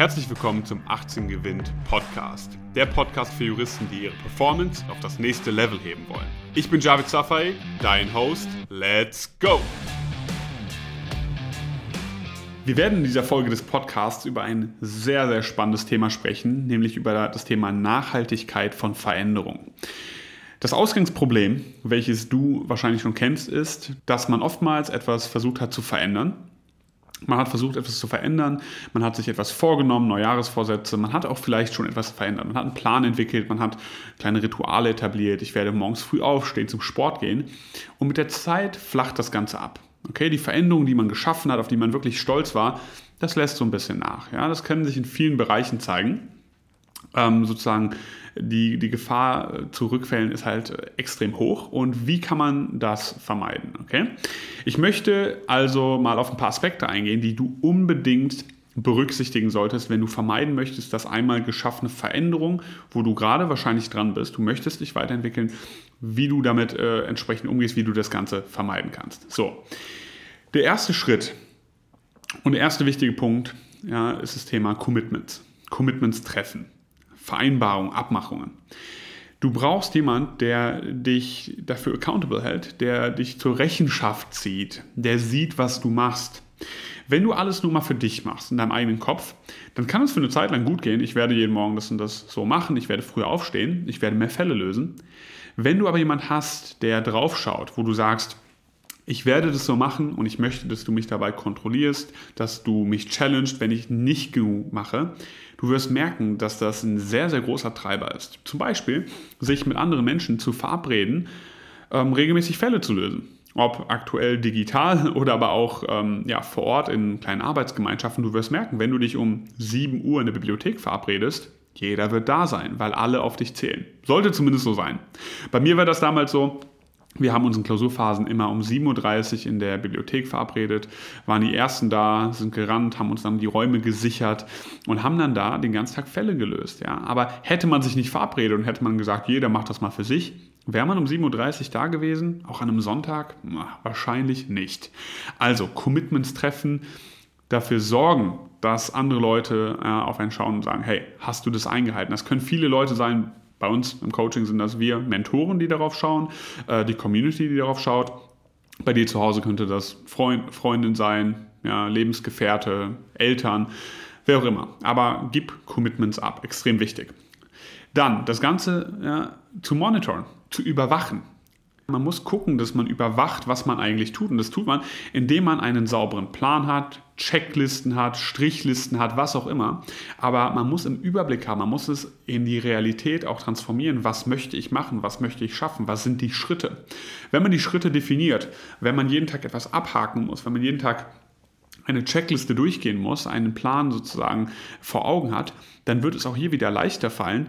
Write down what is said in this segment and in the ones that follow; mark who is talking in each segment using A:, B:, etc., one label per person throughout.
A: Herzlich willkommen zum 18 Gewinnt Podcast. Der Podcast für Juristen, die ihre Performance auf das nächste Level heben wollen. Ich bin Javid Safai, dein Host. Let's go! Wir werden in dieser Folge des Podcasts über ein sehr, sehr spannendes Thema sprechen, nämlich über das Thema Nachhaltigkeit von Veränderung. Das Ausgangsproblem, welches du wahrscheinlich schon kennst, ist, dass man oftmals etwas versucht hat zu verändern man hat versucht, etwas zu verändern, man hat sich etwas vorgenommen, Neujahresvorsätze, man hat auch vielleicht schon etwas verändert, man hat einen Plan entwickelt, man hat kleine Rituale etabliert, ich werde morgens früh aufstehen, zum Sport gehen und mit der Zeit flacht das Ganze ab. Okay, die Veränderung, die man geschaffen hat, auf die man wirklich stolz war, das lässt so ein bisschen nach. Ja, das kann sich in vielen Bereichen zeigen. Ähm, sozusagen die, die Gefahr zu Rückfällen ist halt extrem hoch. Und wie kann man das vermeiden? Okay? Ich möchte also mal auf ein paar Aspekte eingehen, die du unbedingt berücksichtigen solltest, wenn du vermeiden möchtest, dass einmal geschaffene Veränderung, wo du gerade wahrscheinlich dran bist, du möchtest dich weiterentwickeln, wie du damit äh, entsprechend umgehst, wie du das Ganze vermeiden kannst. So, der erste Schritt und der erste wichtige Punkt ja, ist das Thema Commitments. Commitments treffen. Vereinbarungen, Abmachungen. Du brauchst jemanden, der dich dafür accountable hält, der dich zur Rechenschaft zieht, der sieht, was du machst. Wenn du alles nur mal für dich machst, in deinem eigenen Kopf, dann kann es für eine Zeit lang gut gehen. Ich werde jeden Morgen das und das so machen, ich werde früher aufstehen, ich werde mehr Fälle lösen. Wenn du aber jemanden hast, der drauf schaut, wo du sagst, ich werde das so machen und ich möchte, dass du mich dabei kontrollierst, dass du mich challenged, wenn ich nicht genug mache, du wirst merken, dass das ein sehr, sehr großer Treiber ist. Zum Beispiel, sich mit anderen Menschen zu verabreden, ähm, regelmäßig Fälle zu lösen. Ob aktuell digital oder aber auch ähm, ja, vor Ort in kleinen Arbeitsgemeinschaften. Du wirst merken, wenn du dich um 7 Uhr in der Bibliothek verabredest, jeder wird da sein, weil alle auf dich zählen. Sollte zumindest so sein. Bei mir war das damals so, wir haben uns in Klausurphasen immer um 7.30 Uhr in der Bibliothek verabredet, waren die Ersten da, sind gerannt, haben uns dann die Räume gesichert und haben dann da den ganzen Tag Fälle gelöst. Ja? Aber hätte man sich nicht verabredet und hätte man gesagt, jeder macht das mal für sich, wäre man um 7.30 Uhr da gewesen, auch an einem Sonntag? Wahrscheinlich nicht. Also Commitments treffen, dafür sorgen, dass andere Leute äh, auf einen schauen und sagen, hey, hast du das eingehalten? Das können viele Leute sein, bei uns im Coaching sind das wir Mentoren, die darauf schauen, äh, die Community, die darauf schaut. Bei dir zu Hause könnte das Freund, Freundin sein, ja, Lebensgefährte, Eltern, wer auch immer. Aber gib Commitments ab, extrem wichtig. Dann das Ganze ja, zu monitoren, zu überwachen. Man muss gucken, dass man überwacht, was man eigentlich tut. Und das tut man, indem man einen sauberen Plan hat, Checklisten hat, Strichlisten hat, was auch immer. Aber man muss im Überblick haben, man muss es in die Realität auch transformieren. Was möchte ich machen? Was möchte ich schaffen? Was sind die Schritte? Wenn man die Schritte definiert, wenn man jeden Tag etwas abhaken muss, wenn man jeden Tag eine Checkliste durchgehen muss, einen Plan sozusagen vor Augen hat, dann wird es auch hier wieder leichter fallen,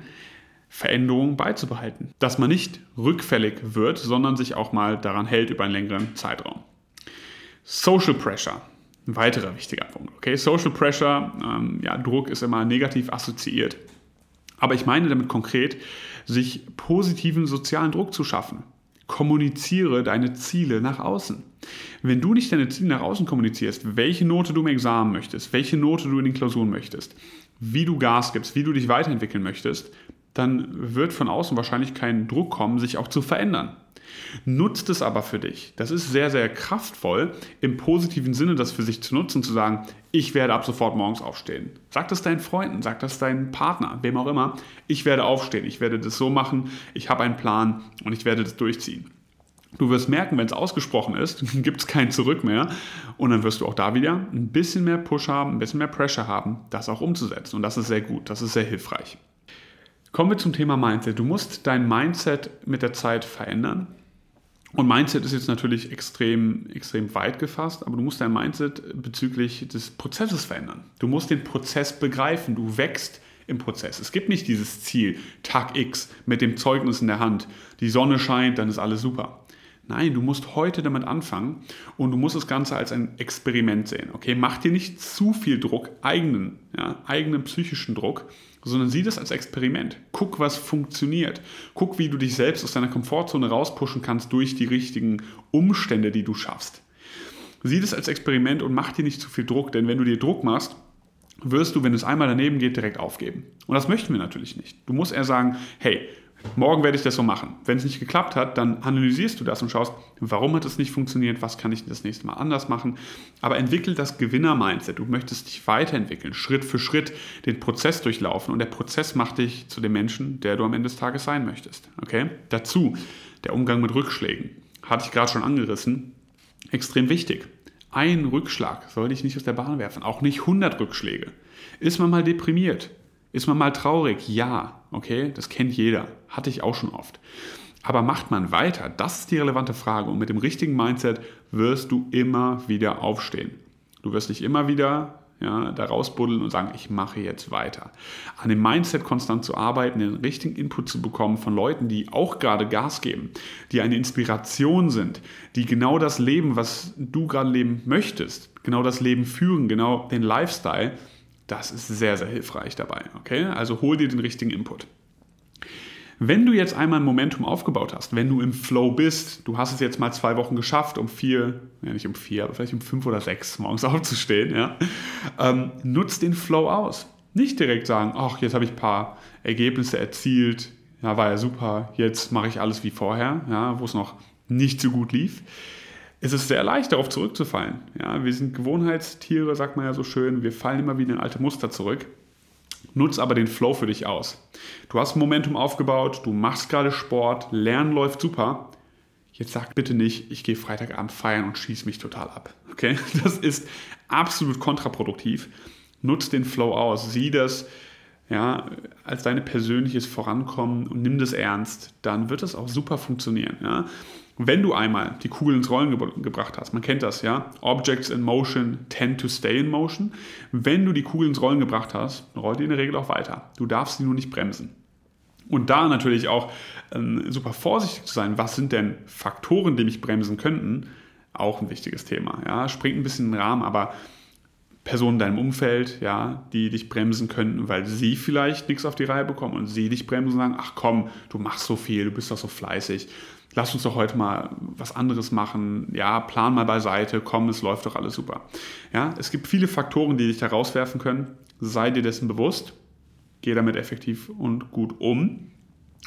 A: Veränderungen beizubehalten. Dass man nicht rückfällig wird, sondern sich auch mal daran hält über einen längeren Zeitraum. Social Pressure. Ein weiterer wichtiger Punkt. Okay, Social Pressure, ähm, ja, Druck ist immer negativ assoziiert. Aber ich meine damit konkret, sich positiven sozialen Druck zu schaffen. Kommuniziere deine Ziele nach außen. Wenn du nicht deine Ziele nach außen kommunizierst, welche Note du im Examen möchtest, welche Note du in den Klausuren möchtest, wie du Gas gibst, wie du dich weiterentwickeln möchtest, dann wird von außen wahrscheinlich kein Druck kommen, sich auch zu verändern. Nutzt es aber für dich. Das ist sehr, sehr kraftvoll, im positiven Sinne das für sich zu nutzen, zu sagen, ich werde ab sofort morgens aufstehen. Sag das deinen Freunden, sag das deinem Partner, wem auch immer. Ich werde aufstehen, ich werde das so machen, ich habe einen Plan und ich werde das durchziehen. Du wirst merken, wenn es ausgesprochen ist, gibt es kein Zurück mehr. Und dann wirst du auch da wieder ein bisschen mehr Push haben, ein bisschen mehr Pressure haben, das auch umzusetzen. Und das ist sehr gut, das ist sehr hilfreich. Kommen wir zum Thema Mindset. Du musst dein Mindset mit der Zeit verändern. Und Mindset ist jetzt natürlich extrem, extrem weit gefasst, aber du musst dein Mindset bezüglich des Prozesses verändern. Du musst den Prozess begreifen. Du wächst im Prozess. Es gibt nicht dieses Ziel, Tag X mit dem Zeugnis in der Hand. Die Sonne scheint, dann ist alles super. Nein, du musst heute damit anfangen und du musst das Ganze als ein Experiment sehen. Okay, mach dir nicht zu viel Druck, eigenen, ja, eigenen psychischen Druck, sondern sieh das als Experiment. Guck, was funktioniert. Guck, wie du dich selbst aus deiner Komfortzone rauspushen kannst durch die richtigen Umstände, die du schaffst. Sieh das als Experiment und mach dir nicht zu viel Druck, denn wenn du dir Druck machst, wirst du, wenn es einmal daneben geht, direkt aufgeben. Und das möchten wir natürlich nicht. Du musst eher sagen, hey, morgen werde ich das so machen. Wenn es nicht geklappt hat, dann analysierst du das und schaust, warum hat es nicht funktioniert, was kann ich das nächste Mal anders machen. Aber entwickel das Gewinner-Mindset. Du möchtest dich weiterentwickeln, Schritt für Schritt den Prozess durchlaufen und der Prozess macht dich zu dem Menschen, der du am Ende des Tages sein möchtest. Okay? Dazu der Umgang mit Rückschlägen. Hatte ich gerade schon angerissen. Extrem wichtig. Ein Rückschlag soll dich nicht aus der Bahn werfen, auch nicht 100 Rückschläge. Ist man mal deprimiert? Ist man mal traurig? Ja, okay, das kennt jeder. Hatte ich auch schon oft. Aber macht man weiter? Das ist die relevante Frage. Und mit dem richtigen Mindset wirst du immer wieder aufstehen. Du wirst dich immer wieder ja, da rausbuddeln und sagen, ich mache jetzt weiter. An dem Mindset konstant zu arbeiten, den richtigen Input zu bekommen von Leuten, die auch gerade Gas geben, die eine Inspiration sind, die genau das leben, was du gerade leben möchtest, genau das Leben führen, genau den Lifestyle, das ist sehr, sehr hilfreich dabei. Okay? Also hol dir den richtigen Input. Wenn du jetzt einmal ein Momentum aufgebaut hast, wenn du im Flow bist, du hast es jetzt mal zwei Wochen geschafft, um vier, ja nicht um vier, aber vielleicht um fünf oder sechs morgens aufzustehen, ja, ähm, nutz den Flow aus. Nicht direkt sagen, ach, jetzt habe ich ein paar Ergebnisse erzielt, ja, war ja super, jetzt mache ich alles wie vorher, ja, wo es noch nicht so gut lief. Es ist sehr leicht, darauf zurückzufallen. Ja, wir sind Gewohnheitstiere, sagt man ja so schön, wir fallen immer wieder in alte Muster zurück. Nutz aber den Flow für dich aus. Du hast Momentum aufgebaut, du machst gerade Sport, Lernen läuft super. Jetzt sag bitte nicht, ich gehe Freitagabend feiern und schieße mich total ab. Okay? Das ist absolut kontraproduktiv. Nutz den Flow aus, sieh das ja, als dein persönliches Vorankommen und nimm das ernst, dann wird das auch super funktionieren. Ja? Wenn du einmal die Kugel ins Rollen ge gebracht hast, man kennt das, ja, Objects in motion tend to stay in motion, wenn du die Kugel ins Rollen gebracht hast, rollt die in der Regel auch weiter. Du darfst sie nur nicht bremsen. Und da natürlich auch ähm, super vorsichtig zu sein, was sind denn Faktoren, die mich bremsen könnten, auch ein wichtiges Thema. Ja, springt ein bisschen in den Rahmen, aber Personen in deinem Umfeld, ja, die dich bremsen könnten, weil sie vielleicht nichts auf die Reihe bekommen und sie dich bremsen und sagen, ach komm, du machst so viel, du bist doch so fleißig lass uns doch heute mal was anderes machen, ja, plan mal beiseite, komm, es läuft doch alles super. Ja, es gibt viele Faktoren, die dich da rauswerfen können. Sei dir dessen bewusst, geh damit effektiv und gut um.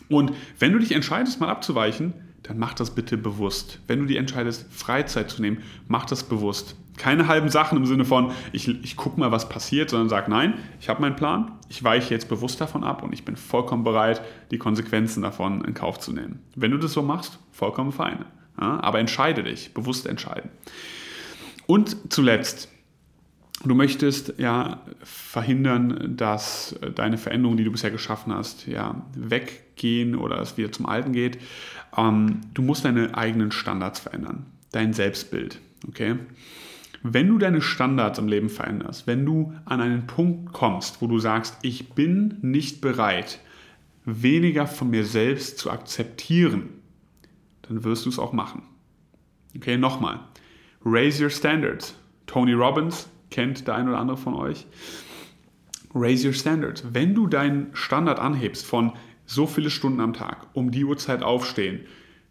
A: Und wenn du dich entscheidest, mal abzuweichen, dann mach das bitte bewusst. Wenn du die entscheidest, Freizeit zu nehmen, mach das bewusst. Keine halben Sachen im Sinne von, ich, ich gucke mal, was passiert, sondern sag, nein, ich habe meinen Plan, ich weiche jetzt bewusst davon ab und ich bin vollkommen bereit, die Konsequenzen davon in Kauf zu nehmen. Wenn du das so machst, vollkommen fein. Ja, aber entscheide dich, bewusst entscheiden. Und zuletzt, du möchtest ja verhindern, dass deine Veränderungen, die du bisher geschaffen hast, ja, weggehen oder es wieder zum Alten geht. Ähm, du musst deine eigenen Standards verändern, dein Selbstbild. Okay? Wenn du deine Standards im Leben veränderst, wenn du an einen Punkt kommst, wo du sagst, ich bin nicht bereit, weniger von mir selbst zu akzeptieren, dann wirst du es auch machen. Okay, nochmal. Raise your standards. Tony Robbins kennt der ein oder andere von euch. Raise your standards. Wenn du deinen Standard anhebst von so viele Stunden am Tag, um die Uhrzeit aufstehen,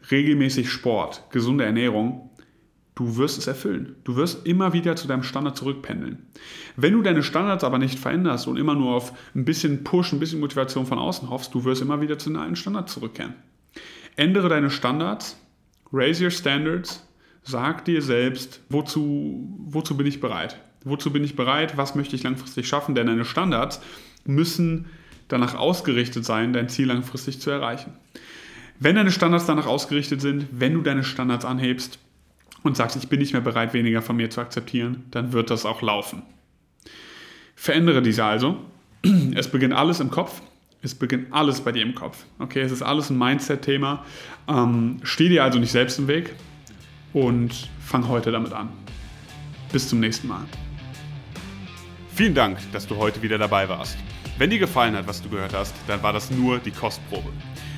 A: regelmäßig Sport, gesunde Ernährung, du wirst es erfüllen. Du wirst immer wieder zu deinem Standard zurückpendeln. Wenn du deine Standards aber nicht veränderst und immer nur auf ein bisschen Push, ein bisschen Motivation von außen hoffst, du wirst immer wieder zu deinem Standard zurückkehren. Ändere deine Standards, raise your standards, sag dir selbst, wozu, wozu bin ich bereit? Wozu bin ich bereit? Was möchte ich langfristig schaffen? Denn deine Standards müssen danach ausgerichtet sein, dein Ziel langfristig zu erreichen. Wenn deine Standards danach ausgerichtet sind, wenn du deine Standards anhebst und sagst, ich bin nicht mehr bereit, weniger von mir zu akzeptieren, dann wird das auch laufen. Verändere diese also. Es beginnt alles im Kopf. Es beginnt alles bei dir im Kopf. Okay, es ist alles ein Mindset-Thema. Ähm, steh dir also nicht selbst im Weg und fang heute damit an. Bis zum nächsten Mal.
B: Vielen Dank, dass du heute wieder dabei warst. Wenn dir gefallen hat, was du gehört hast, dann war das nur die Kostprobe.